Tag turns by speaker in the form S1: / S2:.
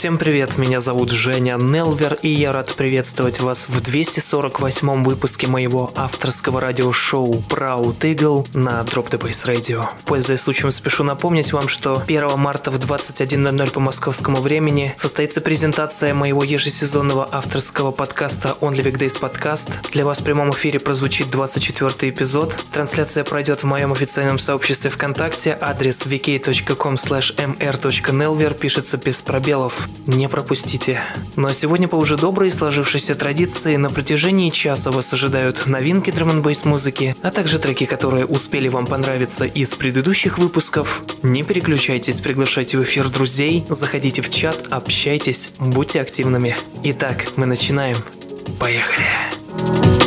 S1: Всем привет, меня зовут Женя Нелвер, и я рад приветствовать вас в 248 выпуске моего авторского радиошоу Proud Eagle на Drop the Bass Radio. Пользуясь случаем, спешу напомнить вам, что 1 марта в 21.00 по московскому времени состоится презентация моего ежесезонного авторского подкаста Only Weekdays Podcast. Для вас в прямом эфире прозвучит 24 эпизод. Трансляция пройдет в моем официальном сообществе ВКонтакте. Адрес vk.com mr.nelver пишется без пробелов. Не пропустите. Ну а сегодня по уже доброй сложившейся традиции на протяжении часа вас ожидают новинки драм бейс музыки, а также треки, которые успели вам понравиться из предыдущих выпусков. Не переключайтесь, приглашайте в эфир друзей, заходите в чат, общайтесь, будьте активными. Итак, мы начинаем. Поехали!